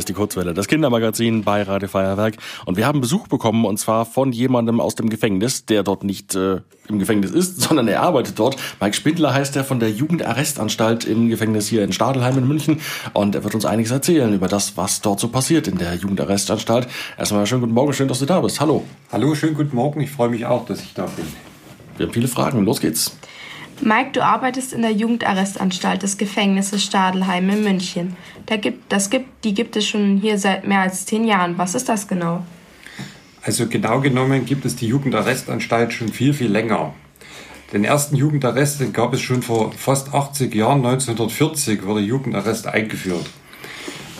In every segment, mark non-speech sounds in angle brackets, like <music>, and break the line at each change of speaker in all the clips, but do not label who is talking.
ist die Kurzwelle, das Kindermagazin bei Radio Feuerwerk. Und wir haben Besuch bekommen, und zwar von jemandem aus dem Gefängnis, der dort nicht äh, im Gefängnis ist, <laughs> sondern er arbeitet dort. Mike Spindler heißt er von der Jugendarrestanstalt im Gefängnis hier in Stadelheim in München. Und er wird uns einiges erzählen über das, was dort so passiert in der Jugendarrestanstalt. Erstmal schönen guten Morgen, schön, dass du da bist. Hallo.
Hallo, schönen guten Morgen. Ich freue mich auch, dass ich da bin.
Wir haben viele Fragen. Los geht's.
Mike, du arbeitest in der Jugendarrestanstalt des Gefängnisses Stadelheim in München. Da gibt, das gibt, die gibt es schon hier seit mehr als zehn Jahren. Was ist das genau?
Also genau genommen gibt es die Jugendarrestanstalt schon viel, viel länger. Den ersten Jugendarrest den gab es schon vor fast 80 Jahren. 1940 wurde Jugendarrest eingeführt.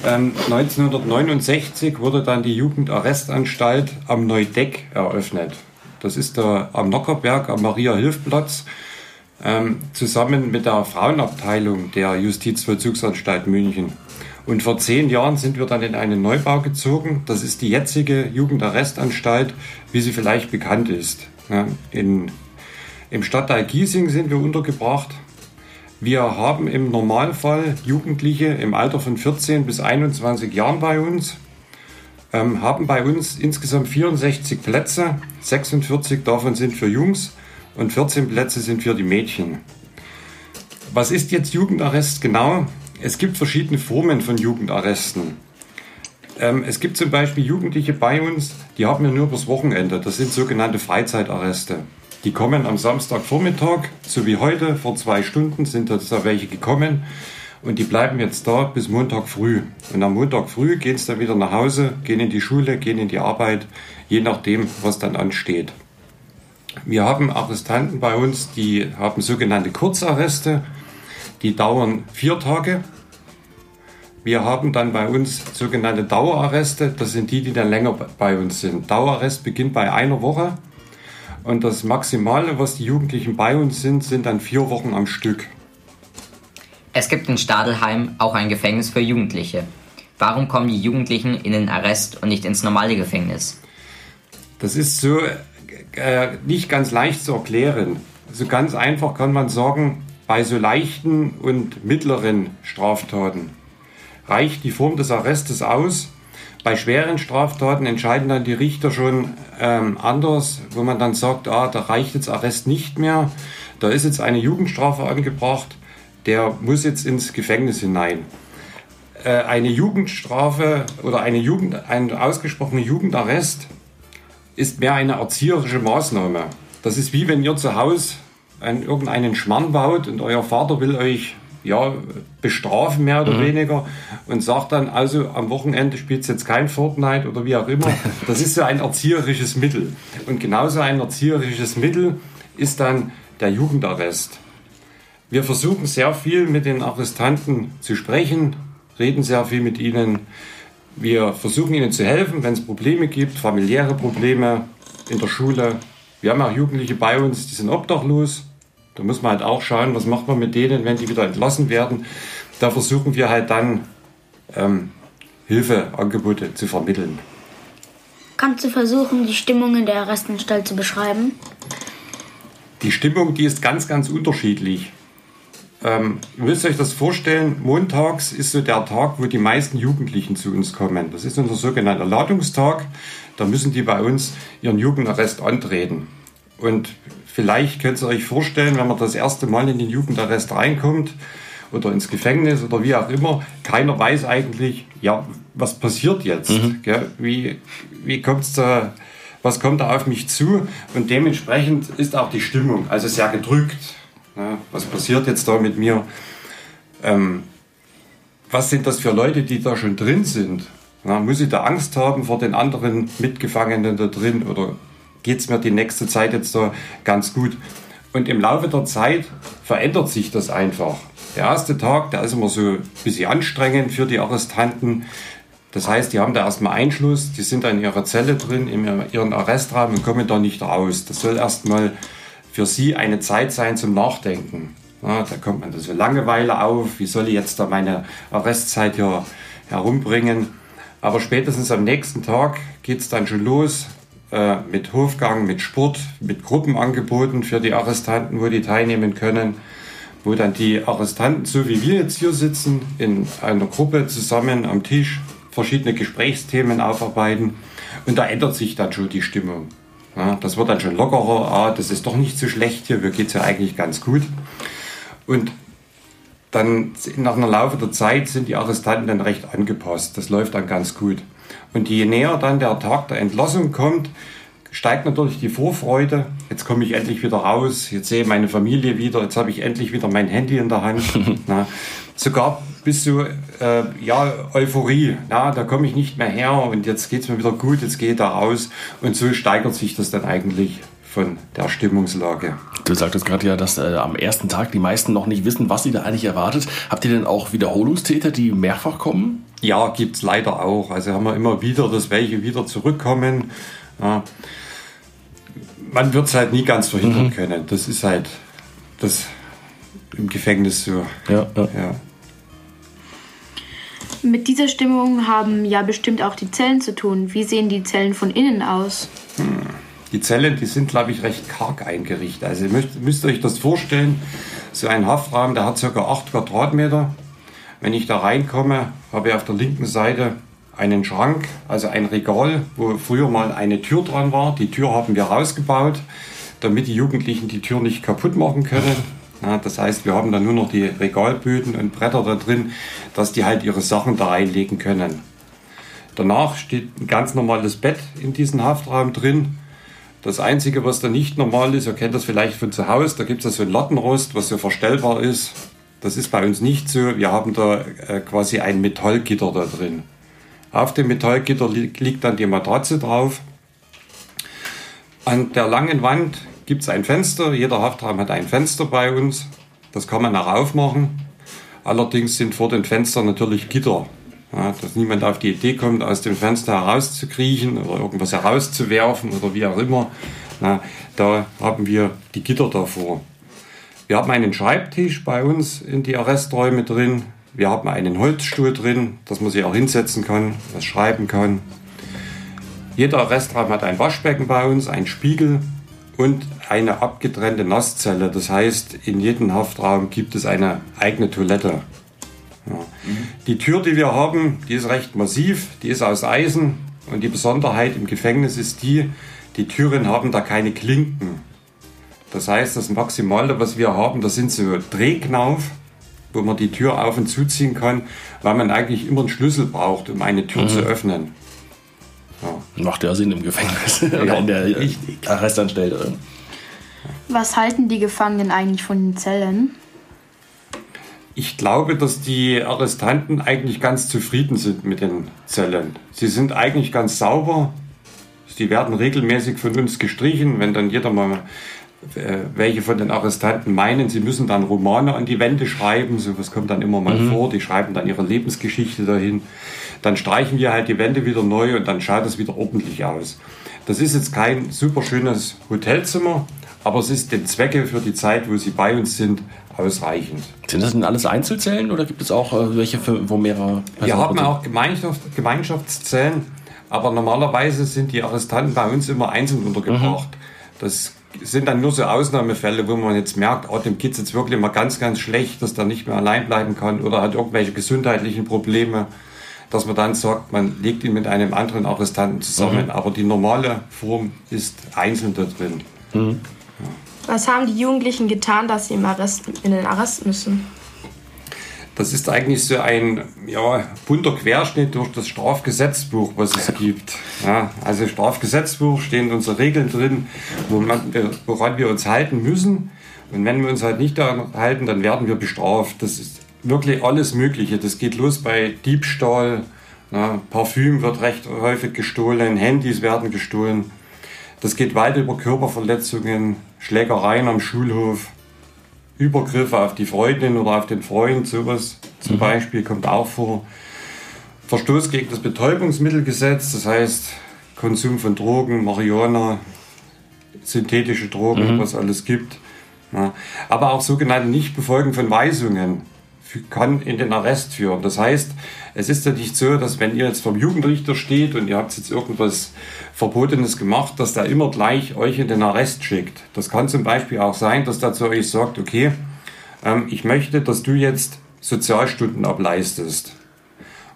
Ähm, 1969 wurde dann die Jugendarrestanstalt am Neudeck eröffnet. Das ist da am Nockerberg, am Maria-Hilf-Platz ähm, zusammen mit der Frauenabteilung der Justizvollzugsanstalt München. Und vor zehn Jahren sind wir dann in einen Neubau gezogen. Das ist die jetzige Jugendarrestanstalt, wie sie vielleicht bekannt ist. Ja, in, Im Stadtteil Giesing sind wir untergebracht. Wir haben im Normalfall Jugendliche im Alter von 14 bis 21 Jahren bei uns, ähm, haben bei uns insgesamt 64 Plätze, 46 davon sind für Jungs und 14 Plätze sind für die Mädchen. Was ist jetzt Jugendarrest genau? Es gibt verschiedene Formen von Jugendarresten. Ähm, es gibt zum Beispiel Jugendliche bei uns, die haben wir nur übers Wochenende. Das sind sogenannte Freizeitarreste. Die kommen am Samstagvormittag, so wie heute, vor zwei Stunden sind da welche gekommen. Und die bleiben jetzt da bis Montag früh. Und am Montag früh gehen sie dann wieder nach Hause, gehen in die Schule, gehen in die Arbeit, je nachdem, was dann ansteht. Wir haben Arrestanten bei uns, die haben sogenannte Kurzarreste, die dauern vier Tage. Wir haben dann bei uns sogenannte Dauerarreste, das sind die, die dann länger bei uns sind. Dauerarrest beginnt bei einer Woche und das Maximale, was die Jugendlichen bei uns sind, sind dann vier Wochen am Stück.
Es gibt in Stadelheim auch ein Gefängnis für Jugendliche. Warum kommen die Jugendlichen in den Arrest und nicht ins normale Gefängnis?
Das ist so, äh, nicht ganz leicht zu erklären. Also ganz einfach kann man sagen, bei so leichten und mittleren Straftaten reicht die Form des Arrestes aus. Bei schweren Straftaten entscheiden dann die Richter schon ähm, anders, wo man dann sagt, ah, da reicht jetzt Arrest nicht mehr, da ist jetzt eine Jugendstrafe angebracht, der muss jetzt ins Gefängnis hinein. Äh, eine Jugendstrafe oder eine Jugend, ein ausgesprochener Jugendarrest ist mehr eine erzieherische Maßnahme. Das ist wie wenn ihr zu Hause einen, irgendeinen Schmarrn baut und euer Vater will euch ja, bestrafen, mehr oder mhm. weniger, und sagt dann, also am Wochenende spielt jetzt kein Fortnite oder wie auch immer. <laughs> Das ist so ein erzieherisches Mittel. Und genauso ein erzieherisches Mittel ist dann der Jugendarrest. Wir versuchen sehr viel mit den Arrestanten zu sprechen, reden sehr viel mit ihnen, wir versuchen ihnen zu helfen, wenn es Probleme gibt, familiäre Probleme in der Schule. Wir haben auch Jugendliche bei uns, die sind obdachlos. Da muss man halt auch schauen, was macht man mit denen, wenn die wieder entlassen werden. Da versuchen wir halt dann ähm, Hilfeangebote zu vermitteln.
Kannst du versuchen, die Stimmung in der Arrestanstalt zu beschreiben?
Die Stimmung, die ist ganz, ganz unterschiedlich. Ähm, ihr müsst euch das vorstellen, montags ist so der Tag, wo die meisten Jugendlichen zu uns kommen. Das ist unser sogenannter Ladungstag. Da müssen die bei uns ihren Jugendarrest antreten. Und vielleicht könnt ihr euch vorstellen, wenn man das erste Mal in den Jugendarrest reinkommt oder ins Gefängnis oder wie auch immer, keiner weiß eigentlich, ja, was passiert jetzt? Mhm. Wie, wie kommt's da, was kommt da auf mich zu? Und dementsprechend ist auch die Stimmung, also sehr gedrückt ja, was passiert jetzt da mit mir? Ähm, was sind das für Leute, die da schon drin sind? Ja, muss ich da Angst haben vor den anderen Mitgefangenen da drin oder geht es mir die nächste Zeit jetzt da ganz gut? Und im Laufe der Zeit verändert sich das einfach. Der erste Tag, der ist immer so ein bisschen anstrengend für die Arrestanten. Das heißt, die haben da erstmal Einschluss, die sind da in ihrer Zelle drin, in ihrem Arrestraum und kommen da nicht raus. Das soll erstmal für sie eine Zeit sein zum Nachdenken. Ja, da kommt man so Langeweile auf, wie soll ich jetzt da meine Arrestzeit hier herumbringen. Aber spätestens am nächsten Tag geht es dann schon los äh, mit Hofgang, mit Sport, mit Gruppenangeboten für die Arrestanten, wo die teilnehmen können, wo dann die Arrestanten, so wie wir jetzt hier sitzen, in einer Gruppe zusammen am Tisch verschiedene Gesprächsthemen aufarbeiten und da ändert sich dann schon die Stimmung. Ja, das wird dann schon lockerer, ah, das ist doch nicht so schlecht hier, mir geht es ja eigentlich ganz gut. Und dann nach einer Laufe der Zeit sind die Arrestanten dann recht angepasst. Das läuft dann ganz gut. Und je näher dann der Tag der Entlassung kommt, steigt natürlich die Vorfreude. Jetzt komme ich endlich wieder raus, jetzt sehe ich meine Familie wieder, jetzt habe ich endlich wieder mein Handy in der Hand. <laughs> Na, sogar bis zu äh, ja, Euphorie. Na, da komme ich nicht mehr her und jetzt geht es mir wieder gut, jetzt ich da raus. Und so steigert sich das dann eigentlich von der Stimmungslage.
Du sagtest gerade ja, dass äh, am ersten Tag die meisten noch nicht wissen, was sie da eigentlich erwartet. Habt ihr denn auch Wiederholungstäter, die mehrfach kommen?
Ja, gibt es leider auch. Also haben wir immer wieder, dass welche wieder zurückkommen. Ja. Man wird es halt nie ganz verhindern mhm. können. Das ist halt das im Gefängnis so.
Ja, ja. ja.
Mit dieser Stimmung haben ja bestimmt auch die Zellen zu tun. Wie sehen die Zellen von innen aus?
Hm. Die Zellen, die sind, glaube ich, recht karg eingerichtet. Also ihr müsst, müsst euch das vorstellen, so ein Haftraum, der hat ca. 8 Quadratmeter. Wenn ich da reinkomme, habe ich auf der linken Seite einen Schrank, also ein Regal, wo früher mal eine Tür dran war. Die Tür haben wir rausgebaut, damit die Jugendlichen die Tür nicht kaputt machen können. Ja, das heißt, wir haben dann nur noch die Regalböden und Bretter da drin, dass die halt ihre Sachen da reinlegen können. Danach steht ein ganz normales Bett in diesem Haftraum drin. Das Einzige, was da nicht normal ist, ihr kennt das vielleicht von zu Hause, da gibt es so ein Lattenrost, was so verstellbar ist. Das ist bei uns nicht so. Wir haben da äh, quasi ein Metallgitter da drin. Auf dem Metallgitter li liegt dann die Matratze drauf. An der langen Wand gibt es ein Fenster. Jeder Haftraum hat ein Fenster bei uns. Das kann man auch aufmachen. Allerdings sind vor den Fenstern natürlich Gitter. Ja, dass niemand auf die Idee kommt, aus dem Fenster herauszukriechen oder irgendwas herauszuwerfen oder wie auch immer. Na, da haben wir die Gitter davor. Wir haben einen Schreibtisch bei uns in die Arresträume drin. Wir haben einen Holzstuhl drin, dass man sich auch hinsetzen kann, was schreiben kann. Jeder Arrestraum hat ein Waschbecken bei uns, einen Spiegel und eine abgetrennte Nasszelle. Das heißt, in jedem Haftraum gibt es eine eigene Toilette. Ja. Die Tür, die wir haben, die ist recht massiv, die ist aus Eisen und die Besonderheit im Gefängnis ist die, die Türen haben da keine Klinken. Das heißt, das Maximale, was wir haben, das sind so Drehknauf, wo man die Tür auf und zuziehen kann, weil man eigentlich immer einen Schlüssel braucht, um eine Tür mhm. zu öffnen.
Ja. Macht ja Sinn im Gefängnis <laughs> ja, oder in der Arrestanstalt.
Was halten die Gefangenen eigentlich von den Zellen?
Ich glaube, dass die Arrestanten eigentlich ganz zufrieden sind mit den Zellen. Sie sind eigentlich ganz sauber. Die werden regelmäßig von uns gestrichen. Wenn dann jeder mal äh, welche von den Arrestanten meinen, sie müssen dann Romane an die Wände schreiben, so was kommt dann immer mal mhm. vor, die schreiben dann ihre Lebensgeschichte dahin. Dann streichen wir halt die Wände wieder neu und dann schaut es wieder ordentlich aus. Das ist jetzt kein super schönes Hotelzimmer, aber es ist den Zwecke für die Zeit, wo sie bei uns sind, ausreichend.
Sind das denn alles Einzelzellen oder gibt es auch äh, welche, für, wo mehrere
Personen Wir haben auch Gemeinschaft, Gemeinschaftszellen, aber normalerweise sind die Arrestanten bei uns immer einzeln untergebracht. Mhm. Das sind dann nur so Ausnahmefälle, wo man jetzt merkt, oh, dem es jetzt wirklich mal ganz, ganz schlecht, dass der nicht mehr allein bleiben kann oder hat irgendwelche gesundheitlichen Probleme, dass man dann sagt, man legt ihn mit einem anderen Arrestanten zusammen. Mhm. Aber die normale Form ist einzeln da drin. Mhm.
Ja. Was haben die Jugendlichen getan, dass sie im Arrest, in den Arrest müssen?
Das ist eigentlich so ein ja, bunter Querschnitt durch das Strafgesetzbuch, was es gibt. Ja, also Strafgesetzbuch stehen unsere Regeln drin, woran wir uns halten müssen. Und wenn wir uns halt nicht daran halten, dann werden wir bestraft. Das ist wirklich alles Mögliche. Das geht los bei Diebstahl, na, Parfüm wird recht häufig gestohlen, Handys werden gestohlen. Das geht weit über Körperverletzungen, Schlägereien am Schulhof. Übergriffe auf die Freundin oder auf den Freund, sowas zum mhm. Beispiel kommt auch vor. Verstoß gegen das Betäubungsmittelgesetz, das heißt Konsum von Drogen, Marihuana, synthetische Drogen, mhm. was alles gibt. Ja. Aber auch sogenannte Nichtbefolgen von Weisungen kann in den Arrest führen. Das heißt, es ist ja nicht so, dass wenn ihr jetzt vom Jugendrichter steht und ihr habt jetzt irgendwas Verbotenes gemacht, dass der immer gleich euch in den Arrest schickt. Das kann zum Beispiel auch sein, dass der zu euch sagt, okay, ähm, ich möchte, dass du jetzt Sozialstunden ableistest.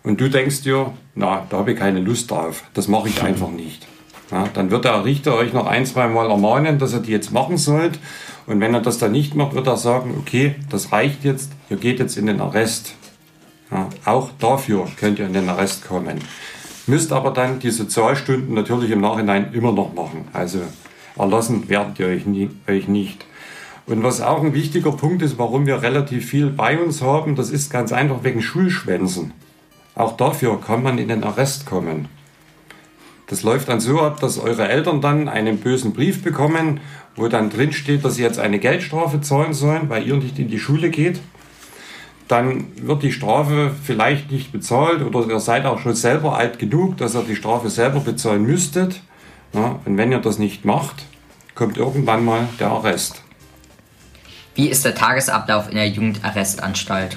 und du denkst dir, na, da habe ich keine Lust drauf, das mache ich einfach nicht. Ja, dann wird der Richter euch noch ein, zwei Mal ermahnen, dass ihr die jetzt machen sollt. Und wenn er das dann nicht macht, wird er sagen, okay, das reicht jetzt, ihr geht jetzt in den Arrest. Ja, auch dafür könnt ihr in den Arrest kommen. Müsst aber dann die Sozialstunden natürlich im Nachhinein immer noch machen. Also erlassen werdet ihr euch, nie, euch nicht. Und was auch ein wichtiger Punkt ist, warum wir relativ viel bei uns haben, das ist ganz einfach wegen Schulschwänzen. Auch dafür kann man in den Arrest kommen. Das läuft dann so ab, dass eure Eltern dann einen bösen Brief bekommen, wo dann drin steht, dass sie jetzt eine Geldstrafe zahlen sollen, weil ihr nicht in die Schule geht. Dann wird die Strafe vielleicht nicht bezahlt oder ihr seid auch schon selber alt genug, dass ihr die Strafe selber bezahlen müsstet. Ja, und wenn ihr das nicht macht, kommt irgendwann mal der Arrest.
Wie ist der Tagesablauf in der Jugendarrestanstalt?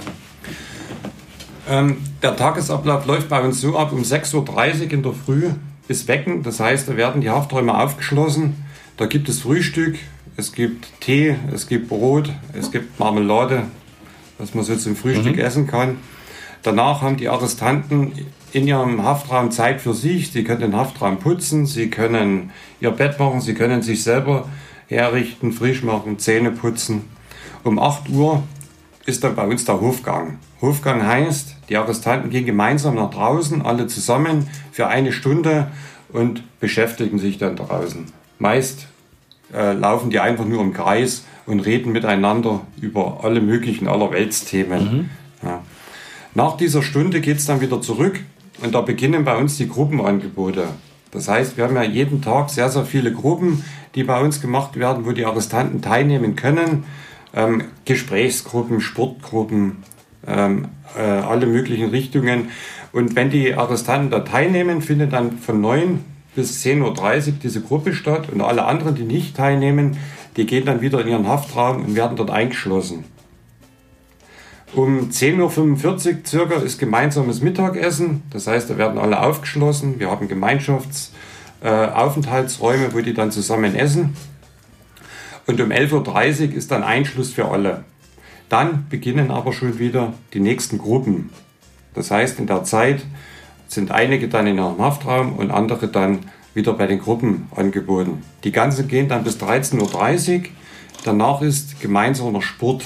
Ähm, der Tagesablauf läuft bei uns so ab, um 6.30 Uhr in der Früh bis Wecken. Das heißt, da werden die Hafträume aufgeschlossen. Da gibt es Frühstück, es gibt Tee, es gibt Brot, es gibt Marmelade, was man so zum Frühstück mhm. essen kann. Danach haben die Arrestanten in ihrem Haftraum Zeit für sich. Sie können den Haftraum putzen, sie können ihr Bett machen, sie können sich selber herrichten, frisch machen, Zähne putzen. Um 8 Uhr ist dann bei uns der Hofgang. Hofgang heißt, die Arrestanten gehen gemeinsam nach draußen, alle zusammen für eine Stunde und beschäftigen sich dann draußen. Meist äh, laufen die einfach nur im Kreis und reden miteinander über alle möglichen Allerweltsthemen. Mhm. Ja. Nach dieser Stunde geht es dann wieder zurück und da beginnen bei uns die Gruppenangebote. Das heißt, wir haben ja jeden Tag sehr, sehr viele Gruppen, die bei uns gemacht werden, wo die Arrestanten teilnehmen können ähm, Gesprächsgruppen, Sportgruppen, ähm, äh, alle möglichen Richtungen. Und wenn die Arrestanten da teilnehmen, findet dann von 9 bis 10.30 Uhr diese Gruppe statt und alle anderen, die nicht teilnehmen, die gehen dann wieder in ihren Haftraum und werden dort eingeschlossen. Um 10.45 Uhr circa ist gemeinsames Mittagessen, das heißt, da werden alle aufgeschlossen. Wir haben Gemeinschaftsaufenthaltsräume, äh, wo die dann zusammen essen. Und um 11.30 Uhr ist dann Einschluss für alle. Dann beginnen aber schon wieder die nächsten Gruppen. Das heißt, in der Zeit sind einige dann in ihrem Haftraum und andere dann wieder bei den Gruppen angeboten. Die ganzen gehen dann bis 13.30 Uhr. Danach ist gemeinsamer Sport.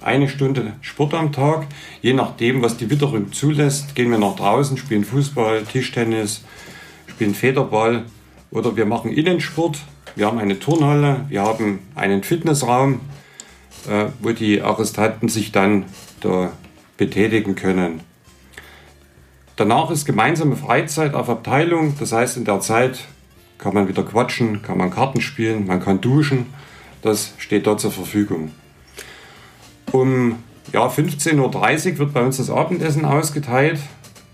Eine Stunde Sport am Tag. Je nachdem, was die Witterung zulässt, gehen wir nach draußen, spielen Fußball, Tischtennis, spielen Federball oder wir machen Innensport. Wir haben eine Turnhalle, wir haben einen Fitnessraum, äh, wo die Arrestanten sich dann da betätigen können. Danach ist gemeinsame Freizeit auf Abteilung, das heißt in der Zeit kann man wieder quatschen, kann man Karten spielen, man kann duschen, das steht dort zur Verfügung. Um ja, 15.30 Uhr wird bei uns das Abendessen ausgeteilt.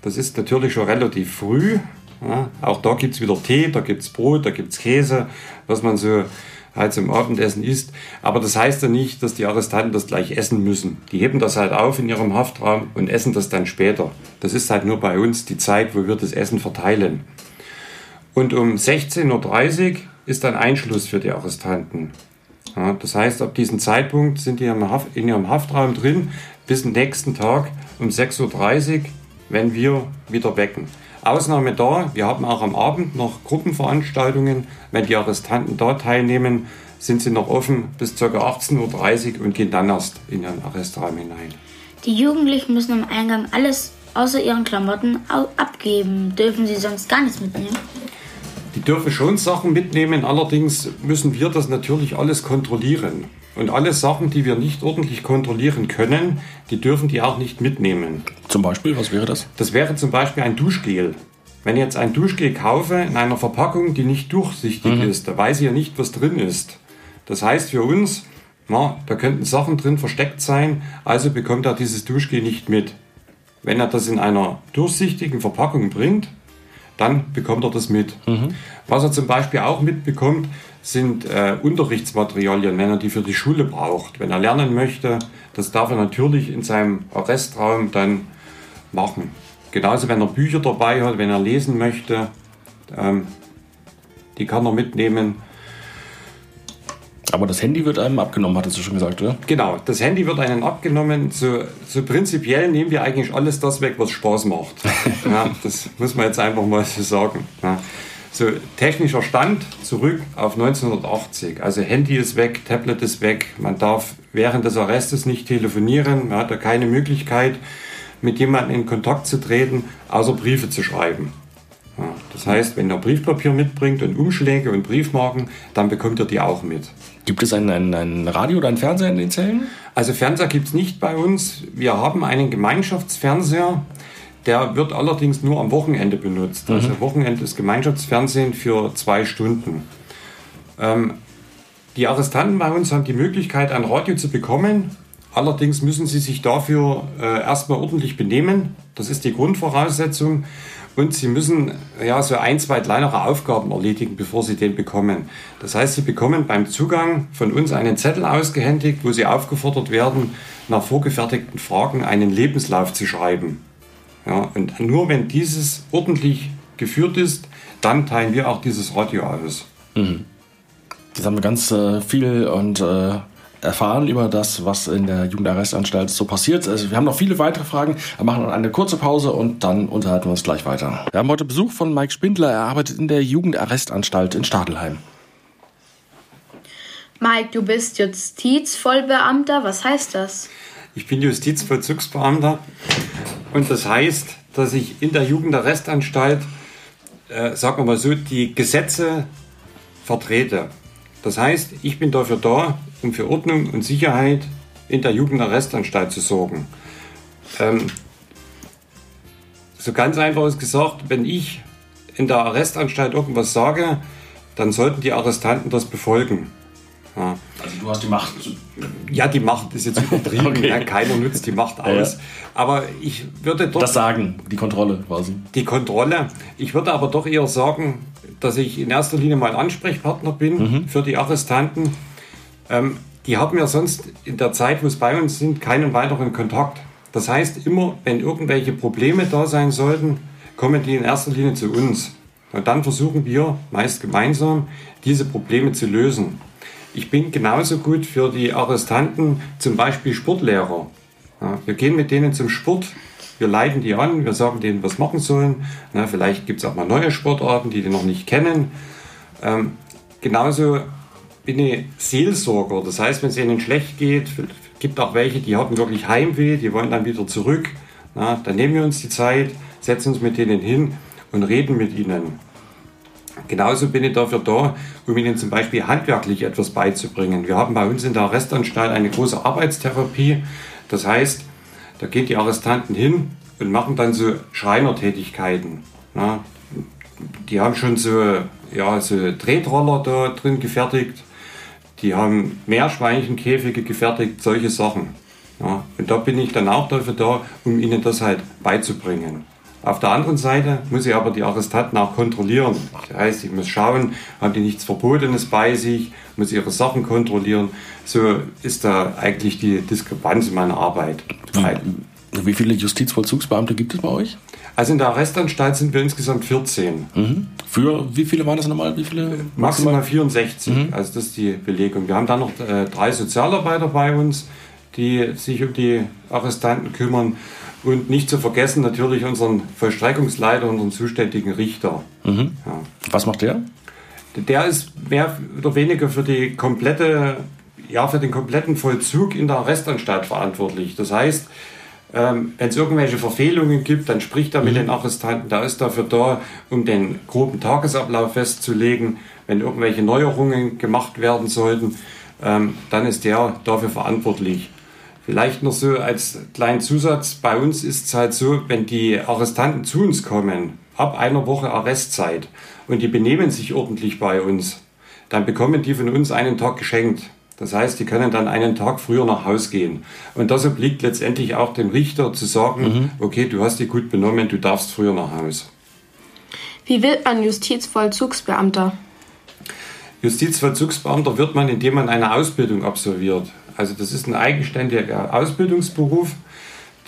Das ist natürlich schon relativ früh, ja, auch da gibt es wieder Tee, da gibt es Brot, da gibt es Käse, was man so halt zum Abendessen isst. Aber das heißt ja nicht, dass die Arrestanten das gleich essen müssen. Die heben das halt auf in ihrem Haftraum und essen das dann später. Das ist halt nur bei uns die Zeit, wo wir das Essen verteilen. Und um 16.30 Uhr ist dann Einschluss für die Arrestanten. Ja, das heißt, ab diesem Zeitpunkt sind die in ihrem Haftraum drin bis nächsten Tag um 6.30 Uhr, wenn wir wieder wecken. Ausnahme da, wir haben auch am Abend noch Gruppenveranstaltungen. Wenn die Arrestanten da teilnehmen, sind sie noch offen bis ca. 18.30 Uhr und gehen dann erst in ihren Arrestraum hinein.
Die Jugendlichen müssen am Eingang alles außer ihren Klamotten abgeben. Dürfen sie sonst gar nichts mitnehmen?
Die dürfen schon Sachen mitnehmen, allerdings müssen wir das natürlich alles kontrollieren. Und alle Sachen, die wir nicht ordentlich kontrollieren können, die dürfen die auch nicht mitnehmen.
Zum Beispiel, was wäre das?
Das wäre zum Beispiel ein Duschgel. Wenn ich jetzt ein Duschgel kaufe in einer Verpackung, die nicht durchsichtig mhm. ist, da weiß ich ja nicht, was drin ist. Das heißt für uns, na, da könnten Sachen drin versteckt sein, also bekommt er dieses Duschgel nicht mit. Wenn er das in einer durchsichtigen Verpackung bringt, dann bekommt er das mit. Mhm. Was er zum Beispiel auch mitbekommt, sind äh, Unterrichtsmaterialien, wenn er die für die Schule braucht. Wenn er lernen möchte, das darf er natürlich in seinem Arrestraum dann machen. Genauso, wenn er Bücher dabei hat, wenn er lesen möchte, ähm, die kann er mitnehmen.
Aber das Handy wird einem abgenommen, hattest du schon gesagt, oder?
Genau, das Handy wird einem abgenommen. So, so prinzipiell nehmen wir eigentlich alles das weg, was Spaß macht. <laughs> ja, das muss man jetzt einfach mal so sagen. Ja. So, technischer Stand zurück auf 1980. Also Handy ist weg, Tablet ist weg. Man darf während des Arrestes nicht telefonieren. Man hat da keine Möglichkeit, mit jemandem in Kontakt zu treten, außer Briefe zu schreiben. Ja, das heißt, wenn er Briefpapier mitbringt und Umschläge und Briefmarken, dann bekommt er die auch mit.
Gibt es ein, ein, ein Radio oder ein Fernseher in den Zellen?
Also Fernseher gibt es nicht bei uns. Wir haben einen Gemeinschaftsfernseher. Der wird allerdings nur am Wochenende benutzt. Also mhm. Wochenende ist Gemeinschaftsfernsehen für zwei Stunden. Ähm, die Arrestanten bei uns haben die Möglichkeit, ein Radio zu bekommen. Allerdings müssen sie sich dafür äh, erstmal ordentlich benehmen. Das ist die Grundvoraussetzung. Und sie müssen ja so ein, zwei kleinere Aufgaben erledigen, bevor sie den bekommen. Das heißt, sie bekommen beim Zugang von uns einen Zettel ausgehändigt, wo sie aufgefordert werden, nach vorgefertigten Fragen einen Lebenslauf zu schreiben. Ja, und nur wenn dieses ordentlich geführt ist, dann teilen wir auch dieses Radio aus.
Mhm. Jetzt haben wir ganz äh, viel und äh, erfahren über das, was in der Jugendarrestanstalt so passiert. Also wir haben noch viele weitere Fragen, wir machen eine kurze Pause und dann unterhalten wir uns gleich weiter. Wir haben heute Besuch von Mike Spindler, er arbeitet in der Jugendarrestanstalt in Stadelheim.
Mike, du bist Justizvollbeamter, was heißt das?
Ich bin Justizvollzugsbeamter und das heißt, dass ich in der Jugendarrestanstalt, äh, sagen wir mal so, die Gesetze vertrete. Das heißt, ich bin dafür da, um für Ordnung und Sicherheit in der Jugendarrestanstalt zu sorgen. Ähm, so ganz einfach ist gesagt, wenn ich in der Arrestanstalt irgendwas sage, dann sollten die Arrestanten das befolgen.
Ja. Also du hast die Macht.
Ja, die Macht ist jetzt übertrieben. <laughs> okay. ja, keiner nutzt die Macht aus. Ja. Aber ich würde doch.
Das sagen, die Kontrolle quasi.
Die Kontrolle. Ich würde aber doch eher sagen, dass ich in erster Linie mal Ansprechpartner bin mhm. für die Arrestanten. Ähm, die haben ja sonst in der Zeit, wo es bei uns sind, keinen weiteren Kontakt. Das heißt, immer wenn irgendwelche Probleme da sein sollten, kommen die in erster Linie zu uns. Und dann versuchen wir, meist gemeinsam, diese Probleme zu lösen. Ich bin genauso gut für die Arrestanten, zum Beispiel Sportlehrer. Ja, wir gehen mit denen zum Sport, wir leiten die an, wir sagen denen, was machen sollen. Na, vielleicht gibt es auch mal neue Sportarten, die die noch nicht kennen. Ähm, genauso bin ich Seelsorger. Das heißt, wenn es ihnen schlecht geht, gibt auch welche, die haben wirklich Heimweh, die wollen dann wieder zurück. Na, dann nehmen wir uns die Zeit, setzen uns mit denen hin und reden mit ihnen. Genauso bin ich dafür da, um Ihnen zum Beispiel handwerklich etwas beizubringen. Wir haben bei uns in der Arrestanstalt eine große Arbeitstherapie. Das heißt, da gehen die Arrestanten hin und machen dann so Schreinertätigkeiten. Ja, die haben schon so, ja, so Tretroller da drin gefertigt. Die haben Meerschweinchenkäfige gefertigt, solche Sachen. Ja, und da bin ich dann auch dafür da, um ihnen das halt beizubringen. Auf der anderen Seite muss ich aber die Arrestanten auch kontrollieren. Das heißt, ich muss schauen, haben die nichts Verbotenes bei sich, muss ihre Sachen kontrollieren. So ist da eigentlich die Diskrepanz in meiner Arbeit.
Wie, wie viele Justizvollzugsbeamte gibt es bei euch?
Also in der Arrestanstalt sind wir insgesamt 14.
Mhm. Für wie viele waren das nochmal? Wie viele?
Maximal 64. Mhm. Also das ist die Belegung. Wir haben dann noch äh, drei Sozialarbeiter bei uns, die sich um die Arrestanten kümmern. Und nicht zu vergessen natürlich unseren Vollstreckungsleiter, unseren zuständigen Richter.
Mhm. Ja. Was macht der?
Der ist mehr oder weniger für die komplette, ja, für den kompletten Vollzug in der Arrestanstalt verantwortlich. Das heißt, ähm, wenn es irgendwelche Verfehlungen gibt, dann spricht er mit mhm. den Arrestanten. Der ist dafür da, um den groben Tagesablauf festzulegen. Wenn irgendwelche Neuerungen gemacht werden sollten, ähm, dann ist der dafür verantwortlich. Vielleicht noch so als kleinen Zusatz, bei uns ist es halt so, wenn die Arrestanten zu uns kommen, ab einer Woche Arrestzeit, und die benehmen sich ordentlich bei uns, dann bekommen die von uns einen Tag geschenkt. Das heißt, die können dann einen Tag früher nach Haus gehen. Und das obliegt letztendlich auch dem Richter zu sagen, mhm. okay, du hast dich gut benommen, du darfst früher nach Haus.
Wie wird man Justizvollzugsbeamter?
Justizvollzugsbeamter wird man, indem man eine Ausbildung absolviert. Also das ist ein eigenständiger Ausbildungsberuf.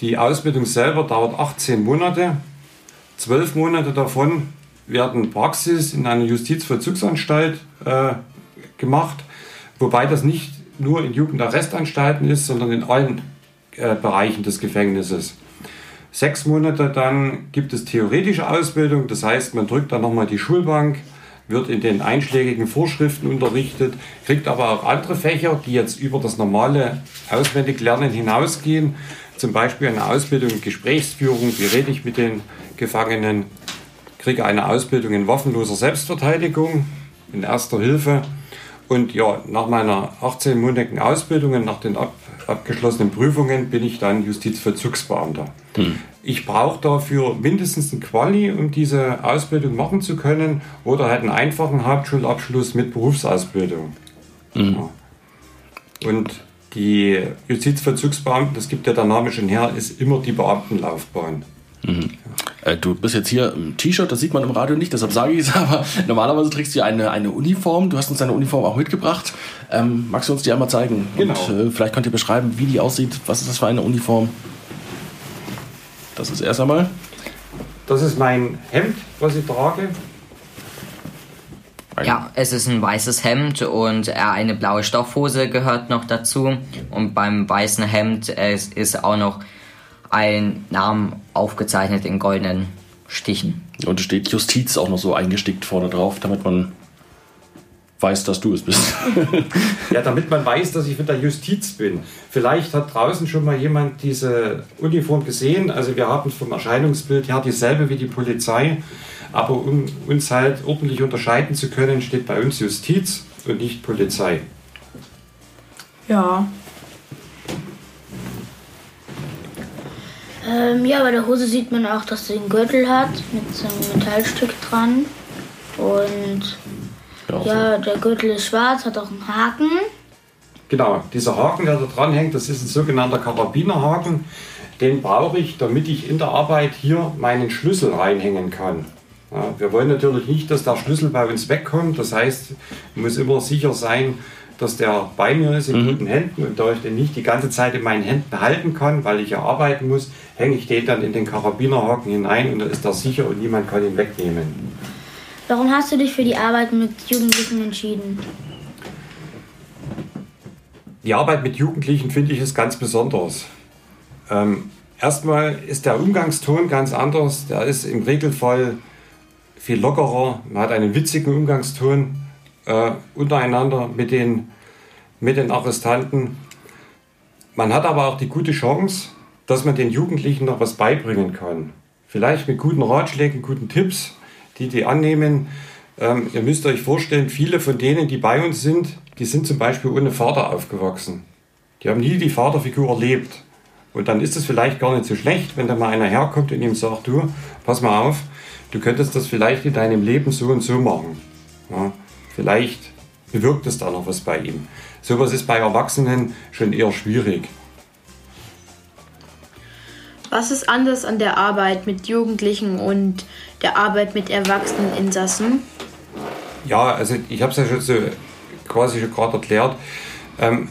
Die Ausbildung selber dauert 18 Monate. Zwölf Monate davon werden Praxis in einer Justizvollzugsanstalt äh, gemacht. Wobei das nicht nur in Jugendarrestanstalten ist, sondern in allen äh, Bereichen des Gefängnisses. Sechs Monate dann gibt es theoretische Ausbildung, das heißt, man drückt dann nochmal die Schulbank, wird in den einschlägigen Vorschriften unterrichtet, kriegt aber auch andere Fächer, die jetzt über das normale Auswendiglernen hinausgehen. Zum Beispiel eine Ausbildung in Gesprächsführung, wie rede ich mit den Gefangenen, kriege eine Ausbildung in waffenloser Selbstverteidigung, in erster Hilfe. Und ja, nach meiner 18-monatigen Ausbildung und nach den ab, abgeschlossenen Prüfungen bin ich dann Justizvollzugsbeamter. Hm. Ich brauche dafür mindestens ein Quali, um diese Ausbildung machen zu können, oder halt einen einfachen Hauptschulabschluss mit Berufsausbildung. Mhm. Ja. Und die Justizvollzugsbeamten, das gibt ja der Name schon her, ist immer die Beamtenlaufbahn.
Mhm. Äh, du bist jetzt hier im T-Shirt, das sieht man im Radio nicht, deshalb sage ich es, <laughs> aber normalerweise trägst du eine, eine Uniform. Du hast uns deine Uniform auch mitgebracht. Ähm, magst du uns die einmal zeigen?
Genau.
Und, äh, vielleicht könnt ihr beschreiben, wie die aussieht. Was ist das für eine Uniform? Das ist erst einmal.
Das ist mein Hemd, was ich trage.
Ja, es ist ein weißes Hemd und eine blaue Stoffhose gehört noch dazu. Und beim weißen Hemd es ist auch noch ein Name aufgezeichnet in goldenen Stichen.
Und es steht Justiz auch noch so eingestickt vorne drauf, damit man weiß, dass du es bist. <laughs>
ja, damit man weiß, dass ich von der Justiz bin. Vielleicht hat draußen schon mal jemand diese Uniform gesehen. Also wir haben vom Erscheinungsbild her dieselbe wie die Polizei. Aber um uns halt ordentlich unterscheiden zu können, steht bei uns Justiz und nicht Polizei.
Ja.
Ähm, ja, bei der Hose sieht man auch, dass sie einen Gürtel hat mit so einem Metallstück dran. Und ja, ja, der Gürtel ist schwarz, hat auch einen Haken.
Genau, dieser Haken, der da dran hängt, das ist ein sogenannter Karabinerhaken. Den brauche ich, damit ich in der Arbeit hier meinen Schlüssel reinhängen kann. Ja, wir wollen natürlich nicht, dass der Schlüssel bei uns wegkommt. Das heißt, muss immer sicher sein, dass der bei mir ist in mhm. guten Händen und da ich den nicht die ganze Zeit in meinen Händen halten kann, weil ich ja arbeiten muss, hänge ich den dann in den Karabinerhaken hinein und dann ist er sicher und niemand kann ihn wegnehmen.
Warum hast du dich für die Arbeit mit Jugendlichen entschieden?
Die Arbeit mit Jugendlichen finde ich ist ganz besonders. Ähm, erstmal ist der Umgangston ganz anders. Der ist im Regelfall viel lockerer. Man hat einen witzigen Umgangston äh, untereinander mit den, mit den Arrestanten. Man hat aber auch die gute Chance, dass man den Jugendlichen noch was beibringen kann. Vielleicht mit guten Ratschlägen, guten Tipps die die annehmen. Ähm, ihr müsst euch vorstellen, viele von denen, die bei uns sind, die sind zum Beispiel ohne Vater aufgewachsen. Die haben nie die Vaterfigur erlebt. Und dann ist es vielleicht gar nicht so schlecht, wenn da mal einer herkommt und ihm sagt, du, pass mal auf, du könntest das vielleicht in deinem Leben so und so machen. Ja, vielleicht bewirkt es da noch was bei ihm. Sowas ist bei Erwachsenen schon eher schwierig.
Was ist anders an der Arbeit mit Jugendlichen und der Arbeit mit erwachsenen Insassen?
Ja, also ich habe es ja schon so quasi schon gerade erklärt. Ähm,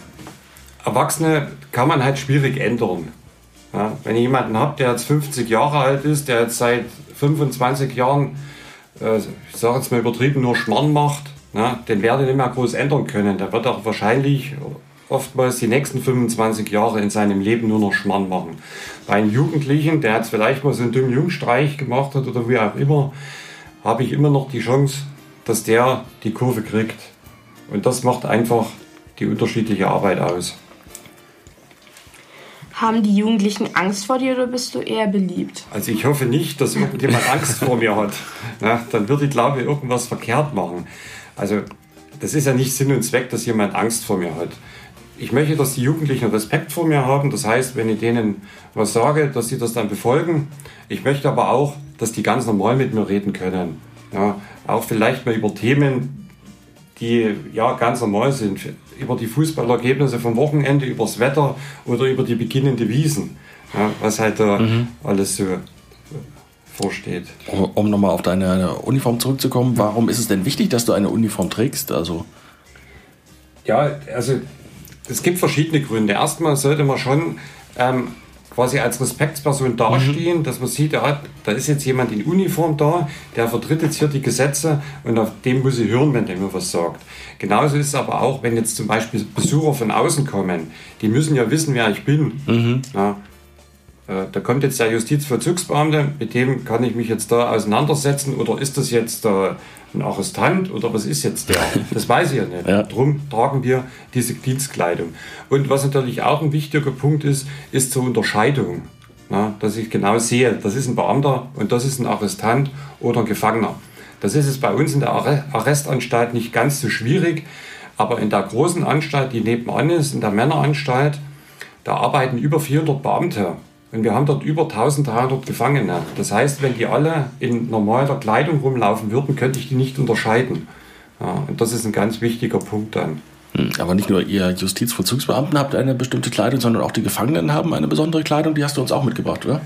Erwachsene kann man halt schwierig ändern. Ja, wenn ich jemanden habe, der jetzt 50 Jahre alt ist, der jetzt seit 25 Jahren, äh, ich sage jetzt mal übertrieben, nur Schmarrn macht, na, den werde ich nicht mehr groß ändern können. Der wird auch wahrscheinlich oftmals die nächsten 25 Jahre in seinem Leben nur noch Schmarrn machen. Bei einem Jugendlichen, der jetzt vielleicht mal so einen dummen Jungstreich gemacht hat oder wie auch immer, habe ich immer noch die Chance, dass der die Kurve kriegt. Und das macht einfach die unterschiedliche Arbeit aus.
Haben die Jugendlichen Angst vor dir oder bist du eher beliebt?
Also ich hoffe nicht, dass irgendjemand Angst vor mir hat. <laughs> Na, dann würde ich, glaube ich, irgendwas verkehrt machen. Also das ist ja nicht Sinn und Zweck, dass jemand Angst vor mir hat ich möchte, dass die Jugendlichen Respekt vor mir haben. Das heißt, wenn ich denen was sage, dass sie das dann befolgen. Ich möchte aber auch, dass die ganz normal mit mir reden können. Ja, auch vielleicht mal über Themen, die ja ganz normal sind. Über die Fußballergebnisse vom Wochenende, über das Wetter oder über die beginnende Wiesen. Ja, was halt da mhm. alles so vorsteht.
Um nochmal auf deine Uniform zurückzukommen, warum ist es denn wichtig, dass du eine Uniform trägst? Also
ja, also es gibt verschiedene Gründe. Erstmal sollte man schon ähm, quasi als Respektsperson dastehen, mhm. dass man sieht, ja, da ist jetzt jemand in Uniform da, der vertritt jetzt hier die Gesetze und auf dem muss ich hören, wenn der mir was sagt. Genauso ist es aber auch, wenn jetzt zum Beispiel Besucher von außen kommen, die müssen ja wissen, wer ich bin. Mhm. Ja, äh, da kommt jetzt der Justizvollzugsbeamte, mit dem kann ich mich jetzt da auseinandersetzen oder ist das jetzt äh, ein Arrestant oder was ist jetzt der? <laughs> Das weiß ich ja nicht. Ja. Drum tragen wir diese Dienstkleidung. Und was natürlich auch ein wichtiger Punkt ist, ist zur Unterscheidung. Na, dass ich genau sehe, das ist ein Beamter und das ist ein Arrestant oder ein Gefangener. Das ist es bei uns in der Arrestanstalt nicht ganz so schwierig, aber in der großen Anstalt, die nebenan ist, in der Männeranstalt, da arbeiten über 400 Beamte. Und wir haben dort über 1300 Gefangene. Das heißt, wenn die alle in normaler Kleidung rumlaufen würden, könnte ich die nicht unterscheiden. Ja, und das ist ein ganz wichtiger Punkt dann.
Hm, aber nicht nur ihr Justizvollzugsbeamten habt eine bestimmte Kleidung, sondern auch die Gefangenen haben eine besondere Kleidung. Die hast du uns auch mitgebracht, oder?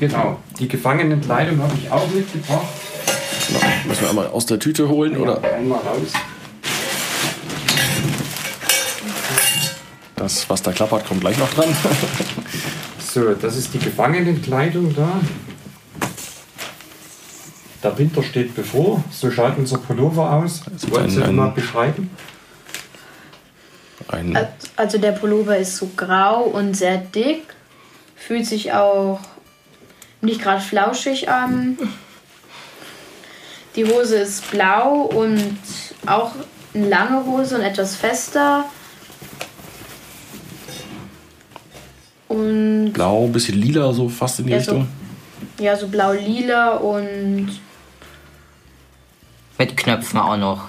Genau. Die Gefangenenkleidung habe ich auch mitgebracht.
Genau. Müssen wir einmal aus der Tüte holen, ja, oder? Einmal raus. Das, was da klappert, kommt gleich noch dran. <laughs>
So, das ist die Gefangenenkleidung da. Der Winter steht bevor. So schaut unser Pullover aus. Wollen Sie ein, mal beschreiben?
Ein also der Pullover ist so grau und sehr dick. Fühlt sich auch nicht gerade flauschig an. Die Hose ist blau und auch eine lange Hose und etwas fester. Und
blau, bisschen lila, so fast in die
ja,
Richtung.
So, ja, so blau-lila und.
Mit Knöpfen auch noch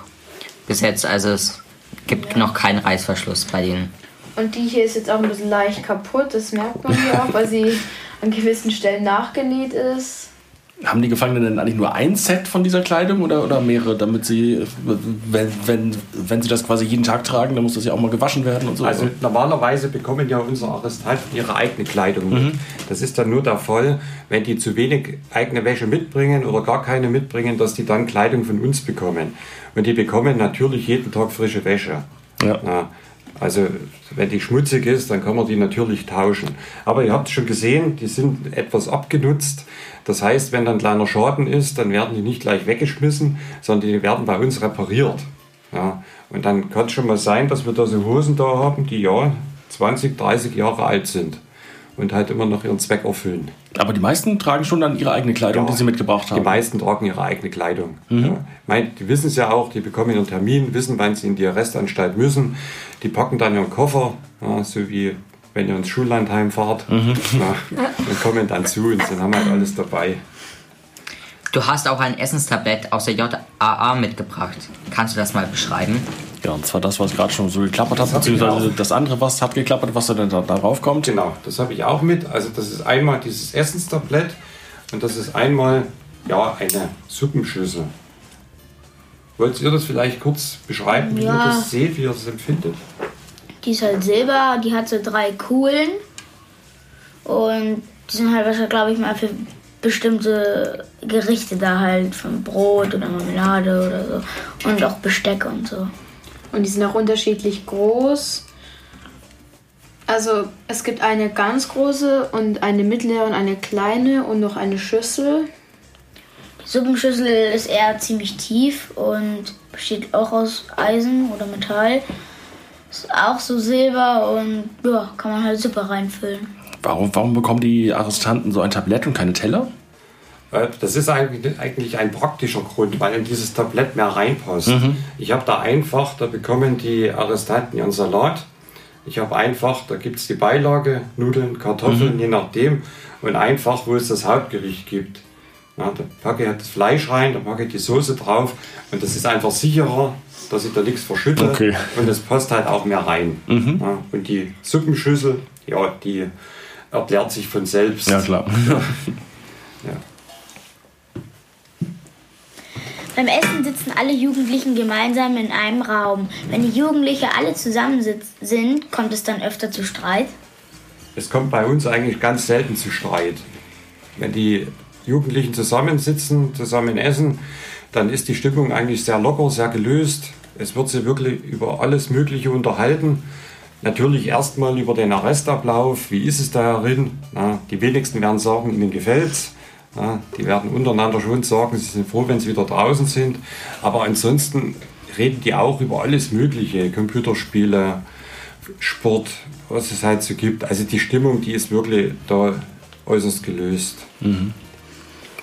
gesetzt. Also es gibt ja. noch keinen Reißverschluss bei denen.
Und die hier ist jetzt auch ein bisschen leicht kaputt, das merkt man hier auch, weil sie an gewissen Stellen nachgenäht ist.
Haben die Gefangenen denn eigentlich nur ein Set von dieser Kleidung oder, oder mehrere, damit sie, wenn, wenn, wenn sie das quasi jeden Tag tragen, dann muss das ja auch mal gewaschen werden und so?
Also normalerweise bekommen ja unsere Arrestanten ihre eigene Kleidung mit. Mhm. Das ist dann nur der Fall, wenn die zu wenig eigene Wäsche mitbringen oder gar keine mitbringen, dass die dann Kleidung von uns bekommen. Und die bekommen natürlich jeden Tag frische Wäsche. Ja. Na, also wenn die schmutzig ist, dann kann man die natürlich tauschen. Aber ihr habt schon gesehen, die sind etwas abgenutzt. Das heißt, wenn dann ein kleiner Schaden ist, dann werden die nicht gleich weggeschmissen, sondern die werden bei uns repariert. Ja, und dann kann es schon mal sein, dass wir da so Hosen da haben, die ja 20, 30 Jahre alt sind und halt immer noch ihren Zweck erfüllen.
Aber die meisten tragen schon dann ihre eigene Kleidung, ja, die sie mitgebracht haben.
Die meisten tragen ihre eigene Kleidung. Mhm. Ja. Mein, die wissen es ja auch, die bekommen ihren Termin, wissen, wann sie in die Arrestanstalt müssen. Die packen dann ihren Koffer, ja, so wie wenn ihr ins Schullandheim fahrt, mhm. und kommen dann zu und dann haben halt alles dabei.
Du hast auch ein Essenstablett aus der JAA mitgebracht. Kannst du das mal beschreiben?
Ja, und zwar das, was gerade schon so geklappert hat, das beziehungsweise das andere, was hat geklappert, was da dann darauf kommt.
Genau, das habe ich auch mit. Also das ist einmal dieses Essenstablett und das ist einmal ja, eine Suppenschüssel. Wollt ihr das vielleicht kurz beschreiben, wie ja. ihr das seht, wie ihr das empfindet?
Die ist halt silber, die hat so drei Kugeln. Und die sind halt, glaube ich, mal für bestimmte Gerichte da halt, von Brot oder Marmelade oder so. Und auch Besteck und so.
Und die sind auch unterschiedlich groß. Also es gibt eine ganz große und eine mittlere und eine kleine und noch eine Schüssel.
Die Suppenschüssel ist eher ziemlich tief und besteht auch aus Eisen oder Metall. Ist auch so Silber und ja, kann man halt super reinfüllen.
Warum, warum bekommen die Arrestanten so ein Tablett und keine Teller?
Das ist eigentlich ein praktischer Grund, weil in dieses Tablett mehr reinpasst. Mhm. Ich habe da einfach, da bekommen die Arrestanten ihren Salat. Ich habe einfach, da gibt es die Beilage, Nudeln, Kartoffeln, mhm. je nachdem. Und einfach, wo es das Hauptgericht gibt. Ja, da packe ich halt das Fleisch rein, da packe ich die Soße drauf. Und das ist einfach sicherer, dass ich da nichts verschütte. Okay. Und es passt halt auch mehr rein. Mhm. Ja, und die Suppenschüssel, ja, die erklärt sich von selbst.
Ja, klar.
ja. <laughs> Beim Essen sitzen alle Jugendlichen gemeinsam in einem Raum. Wenn die Jugendlichen alle zusammen sind, kommt es dann öfter zu Streit?
Es kommt bei uns eigentlich ganz selten zu Streit. Wenn die Jugendlichen zusammensitzen, zusammen essen, dann ist die Stimmung eigentlich sehr locker, sehr gelöst. Es wird sich wirklich über alles Mögliche unterhalten. Natürlich erstmal über den Arrestablauf. Wie ist es da? Na, die wenigsten werden sagen, ihnen gefällt's. Ja, die werden untereinander schon sagen, sie sind froh, wenn sie wieder draußen sind. Aber ansonsten reden die auch über alles Mögliche. Computerspiele, Sport, was es halt so gibt. Also die Stimmung, die ist wirklich da äußerst gelöst. Mhm.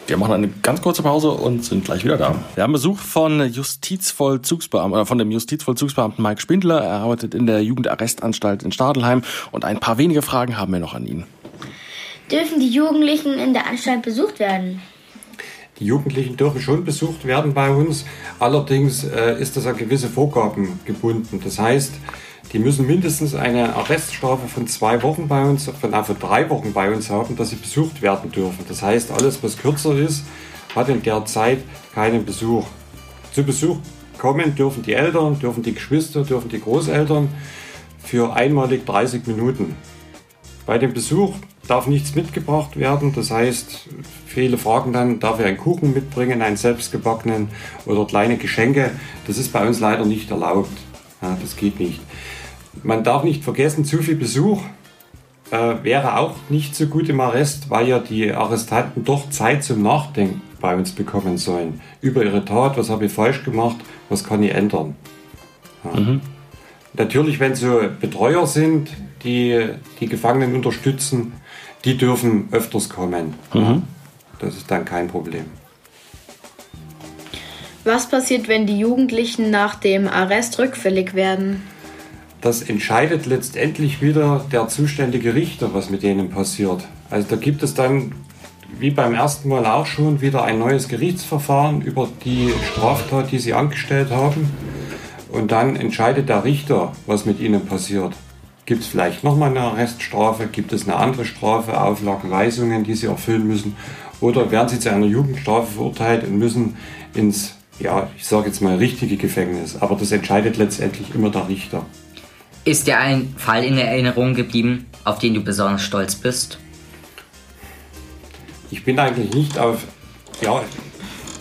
Wir machen eine ganz kurze Pause und sind gleich wieder da. Wir haben Besuch von Justizvollzugsbeamten, äh, von dem Justizvollzugsbeamten Mike Spindler. Er arbeitet in der Jugendarrestanstalt in Stadelheim und ein paar wenige Fragen haben wir noch an ihn.
Dürfen die Jugendlichen in der Anstalt besucht werden?
Die Jugendlichen dürfen schon besucht werden bei uns. Allerdings äh, ist das an gewisse Vorgaben gebunden. Das heißt, die müssen mindestens eine Arreststrafe von zwei Wochen bei uns, von, äh, von drei Wochen bei uns haben, dass sie besucht werden dürfen. Das heißt, alles, was kürzer ist, hat in der Zeit keinen Besuch. Zu Besuch kommen dürfen die Eltern, dürfen die Geschwister, dürfen die Großeltern für einmalig 30 Minuten. Bei dem Besuch darf nichts mitgebracht werden. Das heißt, viele fragen dann, darf ich einen Kuchen mitbringen, einen selbstgebackenen oder kleine Geschenke. Das ist bei uns leider nicht erlaubt. Ja, das geht nicht. Man darf nicht vergessen, zu viel Besuch äh, wäre auch nicht so gut im Arrest, weil ja die Arrestanten doch Zeit zum Nachdenken bei uns bekommen sollen. Über ihre Tat, was habe ich falsch gemacht, was kann ich ändern. Ja. Mhm. Natürlich, wenn so Betreuer sind, die die Gefangenen unterstützen, die dürfen öfters kommen. Mhm. Das ist dann kein Problem.
Was passiert, wenn die Jugendlichen nach dem Arrest rückfällig werden?
das entscheidet letztendlich wieder der zuständige Richter, was mit denen passiert. Also da gibt es dann, wie beim ersten Mal auch schon, wieder ein neues Gerichtsverfahren über die Straftat, die sie angestellt haben. Und dann entscheidet der Richter, was mit ihnen passiert. Gibt es vielleicht nochmal eine Arreststrafe? Gibt es eine andere Strafe, Auflagen, Weisungen, die sie erfüllen müssen? Oder werden sie zu einer Jugendstrafe verurteilt und müssen ins, ja, ich sage jetzt mal, richtige Gefängnis? Aber das entscheidet letztendlich immer der Richter.
Ist dir ein Fall in Erinnerung geblieben, auf den du besonders stolz bist?
Ich bin eigentlich nicht auf, ja,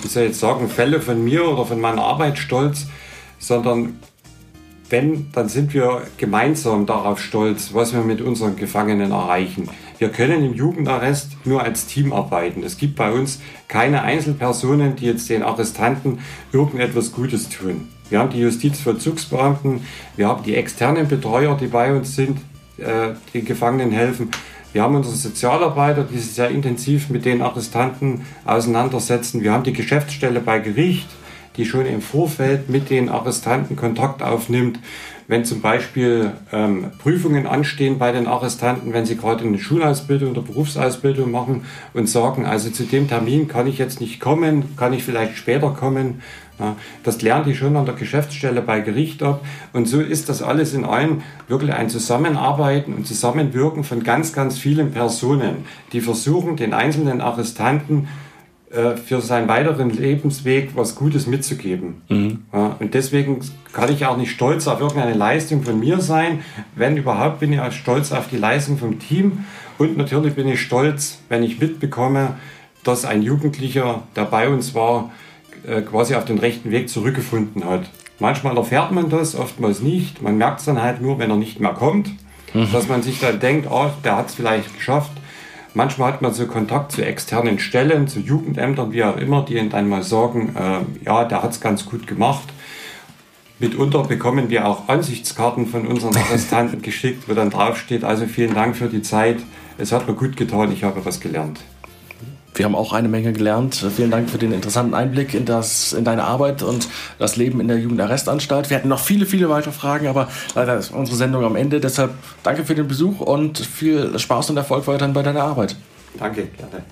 wie soll ich jetzt sagen, Fälle von mir oder von meiner Arbeit stolz, sondern wenn, dann sind wir gemeinsam darauf stolz, was wir mit unseren Gefangenen erreichen. Wir können im Jugendarrest nur als Team arbeiten. Es gibt bei uns keine Einzelpersonen, die jetzt den Arrestanten irgendetwas Gutes tun. Wir haben die Justizvollzugsbeamten, wir haben die externen Betreuer, die bei uns sind, äh, die Gefangenen helfen. Wir haben unsere Sozialarbeiter, die sich sehr intensiv mit den Arrestanten auseinandersetzen. Wir haben die Geschäftsstelle bei Gericht, die schon im Vorfeld mit den Arrestanten Kontakt aufnimmt. Wenn zum Beispiel ähm, Prüfungen anstehen bei den Arrestanten, wenn sie gerade eine Schulausbildung oder Berufsausbildung machen und sagen, also zu dem Termin kann ich jetzt nicht kommen, kann ich vielleicht später kommen, ja, das lernen die schon an der Geschäftsstelle bei Gericht ab. Und so ist das alles in allem wirklich ein Zusammenarbeiten und Zusammenwirken von ganz, ganz vielen Personen, die versuchen, den einzelnen Arrestanten für seinen weiteren Lebensweg was Gutes mitzugeben. Mhm. Ja, und deswegen kann ich auch nicht stolz auf irgendeine Leistung von mir sein. Wenn überhaupt, bin ich auch stolz auf die Leistung vom Team. Und natürlich bin ich stolz, wenn ich mitbekomme, dass ein Jugendlicher, der bei uns war, äh, quasi auf den rechten Weg zurückgefunden hat. Manchmal erfährt man das, oftmals nicht. Man merkt es dann halt nur, wenn er nicht mehr kommt, mhm. dass man sich dann denkt, oh, der hat es vielleicht geschafft. Manchmal hat man so Kontakt zu externen Stellen, zu Jugendämtern, wie auch immer, die dann mal sagen, äh, ja, der hat es ganz gut gemacht. Mitunter bekommen wir auch Ansichtskarten von unseren Arrestanten <laughs> geschickt, wo dann draufsteht, also vielen Dank für die Zeit, es hat mir gut getan, ich habe was gelernt.
Wir haben auch eine Menge gelernt. Vielen Dank für den interessanten Einblick in, das, in deine Arbeit und das Leben in der Jugendarrestanstalt. Wir hatten noch viele, viele weitere Fragen, aber leider ist unsere Sendung am Ende. Deshalb danke für den Besuch und viel Spaß und Erfolg weiterhin bei deiner Arbeit.
Danke, gerne.